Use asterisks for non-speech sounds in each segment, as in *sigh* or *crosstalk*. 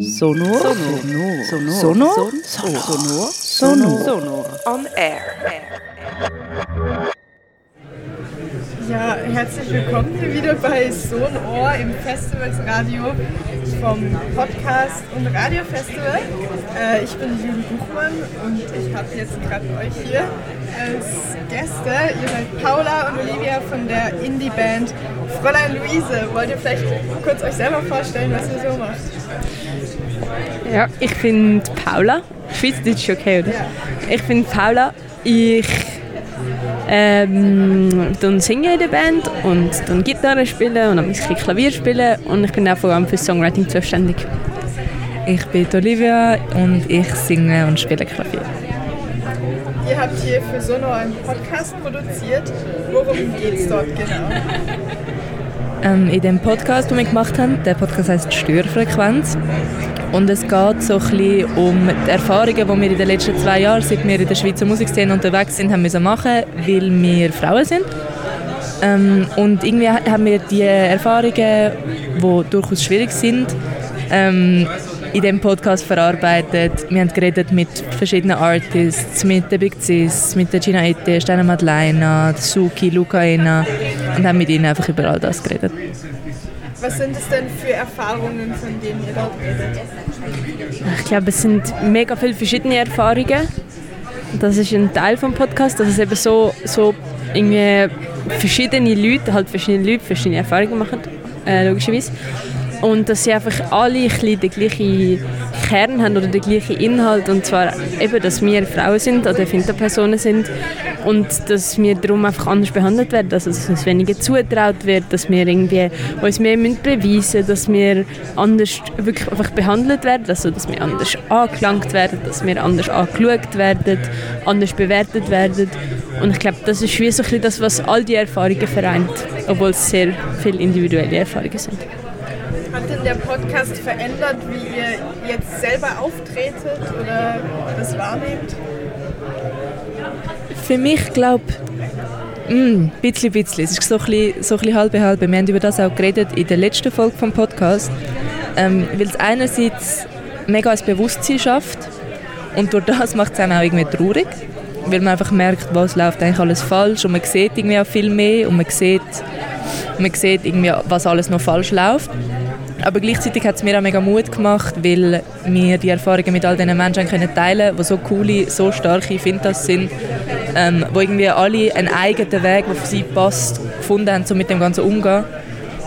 Sonor. Sonor. Sonor. Sonor. Sonor. Sonor. Sonor. On air. Ja, herzlich willkommen hier wieder bei Sonor im Festivalsradio vom Podcast und Radiofestival. Äh, ich bin Juli Buchmann und ich habe jetzt gerade euch hier als Gäste. Ihr seid Paula und Olivia von der Indie-Band Fräulein Luise. Wollt ihr vielleicht kurz euch selber vorstellen, was ihr so macht? Ja, ich bin Paula. Schweizerdeutsch okay, oder? Ja. Ich bin Paula. Ich ähm, dann singe in der Band und dann Gitarre spielen und ein bisschen Klavier spielen und ich bin auch vor allem für Songwriting zuständig. Ich bin Olivia und ich singe und spiele Klavier. Ihr habt hier für Sonor einen Podcast produziert. Worum geht es dort genau? Ähm, in dem Podcast, den wir gemacht haben, der Podcast heißt Störfrequenz. Und es geht so ein bisschen um die Erfahrungen, die wir in den letzten zwei Jahren, seit wir in der Schweizer Musikszene unterwegs sind, haben müssen machen, weil wir Frauen sind. Ähm, und irgendwie haben wir die Erfahrungen, die durchaus schwierig sind, ähm, in dem Podcast verarbeitet. Wir haben geredet mit verschiedenen Artists, mit der Big Cis, mit der Gina Ette, Steiner Madeleine, Suki, Lucaena und haben mit ihnen einfach über all das geredet. Was sind es denn für Erfahrungen, von denen ihr dort redet? Ich glaube, es sind mega viele verschiedene Erfahrungen. Das ist ein Teil vom Podcast, dass es eben so, so irgendwie verschiedene Leute, halt verschiedene Leute verschiedene Erfahrungen machen, äh, logischerweise. Und dass sie einfach alle ein den gleichen Kern haben oder den gleichen Inhalt. Und zwar eben, dass wir Frauen sind oder Finterpersonen sind und dass wir darum einfach anders behandelt werden. Also, dass uns weniger zutraut wird, dass wir irgendwie uns mehr müssen beweisen dass wir anders wirklich einfach behandelt werden, also dass wir anders angelangt werden, dass wir anders angeschaut werden, anders bewertet werden. Und ich glaube, das ist wie so ein bisschen das, was all die Erfahrungen vereint, obwohl es sehr viele individuelle Erfahrungen sind. Hat denn der Podcast verändert, wie ihr jetzt selber auftretet oder das wahrnehmt? Für mich glaube ein bisschen, bisschen. Es ist so ein bisschen, so ein bisschen halbe halbe. Wir haben über das auch geredet in der letzten Folge vom Podcast, ähm, weil es einerseits mega ein Bewusstsein schafft und durch das macht es einem auch irgendwie traurig, weil man einfach merkt, was läuft eigentlich alles falsch und man sieht irgendwie auch viel mehr und man sieht, man sieht irgendwie, was alles noch falsch läuft. Aber gleichzeitig hat es mir auch mega Mut gemacht, weil wir die Erfahrungen mit all diesen Menschen können teilen die so coole, so starke Fintas sind, ähm, wo irgendwie alle einen eigenen Weg, der für sie passt, gefunden haben, um mit dem Ganzen umzugehen.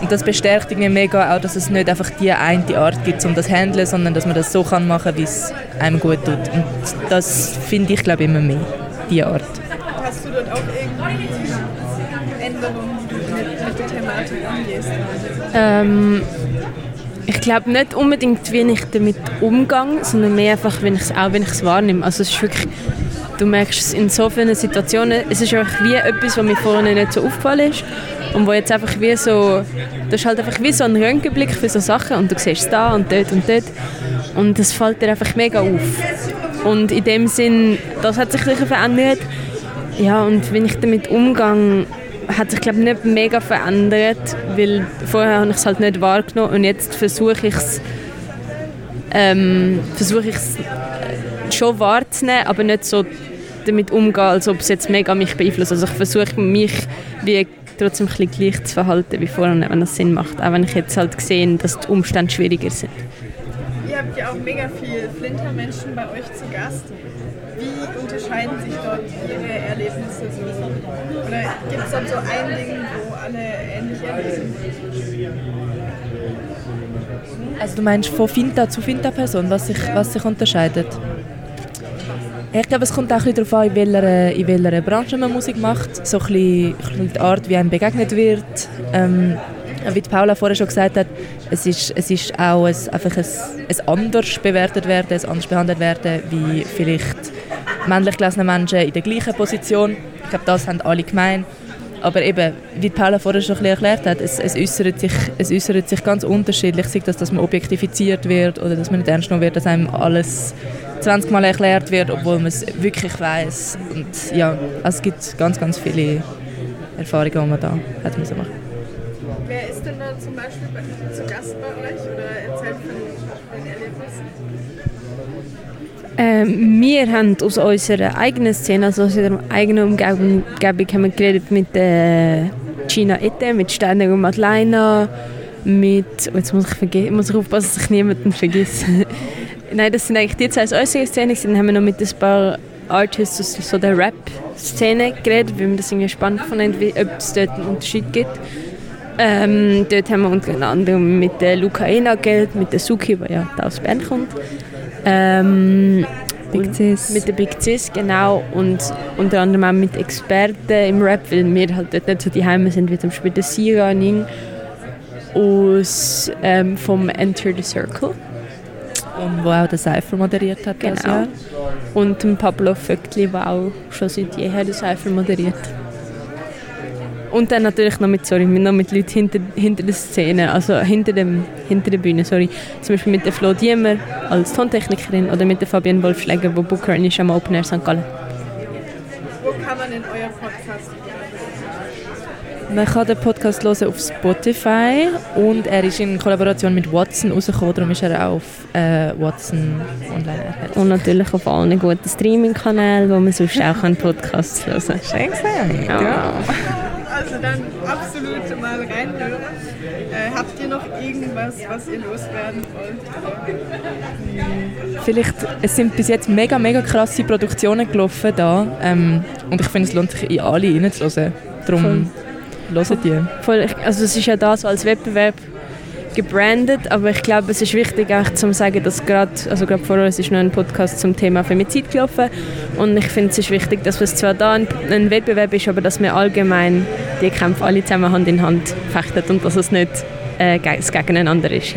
Und das bestärkt irgendwie mega auch, dass es nicht einfach die eine Art gibt, um das zu handeln, sondern dass man das so kann machen kann, wie es einem gut tut. Und das finde ich, glaube ich, immer mehr, diese Art. Hast du dort auch irgendwie Änderungen, mit, mit der Thematik angehst? Ähm, glaube nicht unbedingt, wie ich damit umgehe, sondern mehr einfach, wenn ich auch wenn ich es wahrnehme. Also es ist wirklich, du merkst es in so vielen Situationen, es ist einfach wie etwas, was mir vorher nicht so aufgefallen ist und wo jetzt einfach wie so, das ist halt einfach wie so ein Röntgenblick für so Sachen und du siehst es da und dort und dort und das fällt dir einfach mega auf. Und in dem Sinn, das hat sich sicher verändert. Ja, und wenn ich damit umgehe, hat sich glaube nicht mega verändert, weil vorher habe ich es halt nicht wahrgenommen und jetzt versuche ich es ähm, versuche ich es schon wahrzunehmen, aber nicht so damit umgehen, als ob es jetzt mega mich beeinflusst. Also ich versuche mich wie trotzdem ein gleich zu verhalten wie vorher, wenn das Sinn macht, auch wenn ich jetzt halt gesehen, dass die Umstände schwieriger sind. Ihr habt ja auch mega viele Flintermenschen bei euch zu Gast. Wie unterscheiden sich dort ihre Erlebnisse so? Oder gibt es dort so ein Ding, wo alle ähnlich erleben? Also du meinst von Finta zu Finta-Person, was sich, was sich unterscheidet? Ich glaube, es kommt auch ein darauf an, in welcher, in welcher Branche man Musik macht. So ein bisschen die Art, wie einem begegnet wird. Ähm, wie Paula vorher schon gesagt hat, es ist, es ist auch ein, einfach ein, ein anders bewertet werden, ein anders behandelt werden, wie vielleicht männlich gelesene Menschen in der gleichen Position. Ich glaube, das haben alle gemeint. Aber eben, wie Paula vorher schon ein erklärt hat, es, es, äußert sich, es äußert sich ganz unterschiedlich. Sei das, dass man objektifiziert wird oder dass man nicht ernst genommen wird, dass einem alles 20 Mal erklärt wird, obwohl man es wirklich weiß. Und ja, also es gibt ganz, ganz viele Erfahrungen, die man da hat müssen machen. Jemand zum Beispiel bei, zu Gast bei euch oder erzählt von den Erlebnissen? Ähm, wir haben aus unserer eigenen Szene, also aus unserer eigenen Umgebung, haben wir geredet mit äh, Gina Ette, mit Steiner und Madeleine, mit, oh, jetzt muss ich, muss ich aufpassen, dass ich niemanden vergesse. *laughs* Nein, das sind eigentlich die zwei aus unserer Szene. Dann haben wir noch mit ein paar Artists aus so der Rap-Szene geredet, weil wir das irgendwie spannend fanden, ob es dort einen Unterschied gibt. Ähm, dort haben wir unter anderem mit der Luca Ena geredet, mit der Suki, die ja da aus Bern kommt. Ähm, Big Cis. Mit der Big Cis, genau. Und unter anderem auch mit Experten im Rap, weil wir halt dort nicht so die Heime sind, wie zum Beispiel der Sira Ning aus ähm, vom Enter the Circle. Und wo auch der Cypher moderiert hat genau. Und Pablo Vöckli, der auch schon seit jeher den Cypher moderiert. Und dann natürlich noch mit, sorry, noch mit Leuten hinter, hinter der Szene, also hinter, dem, hinter der Bühne, sorry. Zum Beispiel mit der Flo Diemer als Tontechnikerin oder mit der Fabienne Wolfschläger, die Bookerin ist am Open Air St. Gallen. Wo kann man in euer Podcast man kann den Podcast hören auf Spotify und er ist in Kollaboration mit Watson rausgekommen, darum ist er auch auf äh, Watson online erhältlich. Und natürlich auf allen guten Streaming-Kanälen, wo man sonst auch einen Podcast hören kann. Schön gesagt. Ja. ja. Also dann absolut mal reinhören. Äh, habt ihr noch irgendwas, was ihr loswerden wollt? Vielleicht, es sind bis jetzt mega, mega krasse Produktionen gelaufen da ähm, und ich finde, es lohnt sich in alle reinzuhören. Darum hören die. Voll, also es ist ja da so als Wettbewerb gebrandet, aber ich glaube, es ist wichtig auch zu sagen, dass gerade, also gerade vor uns ist noch ein Podcast zum Thema Femizid gelaufen und ich finde es ist wichtig, dass es zwar da ein, ein, Wettbewerb ist, aber dass wir allgemein die Kämpfe alle zusammen Hand in Hand fechten und dass es nicht äh, das Gegeneinander ist.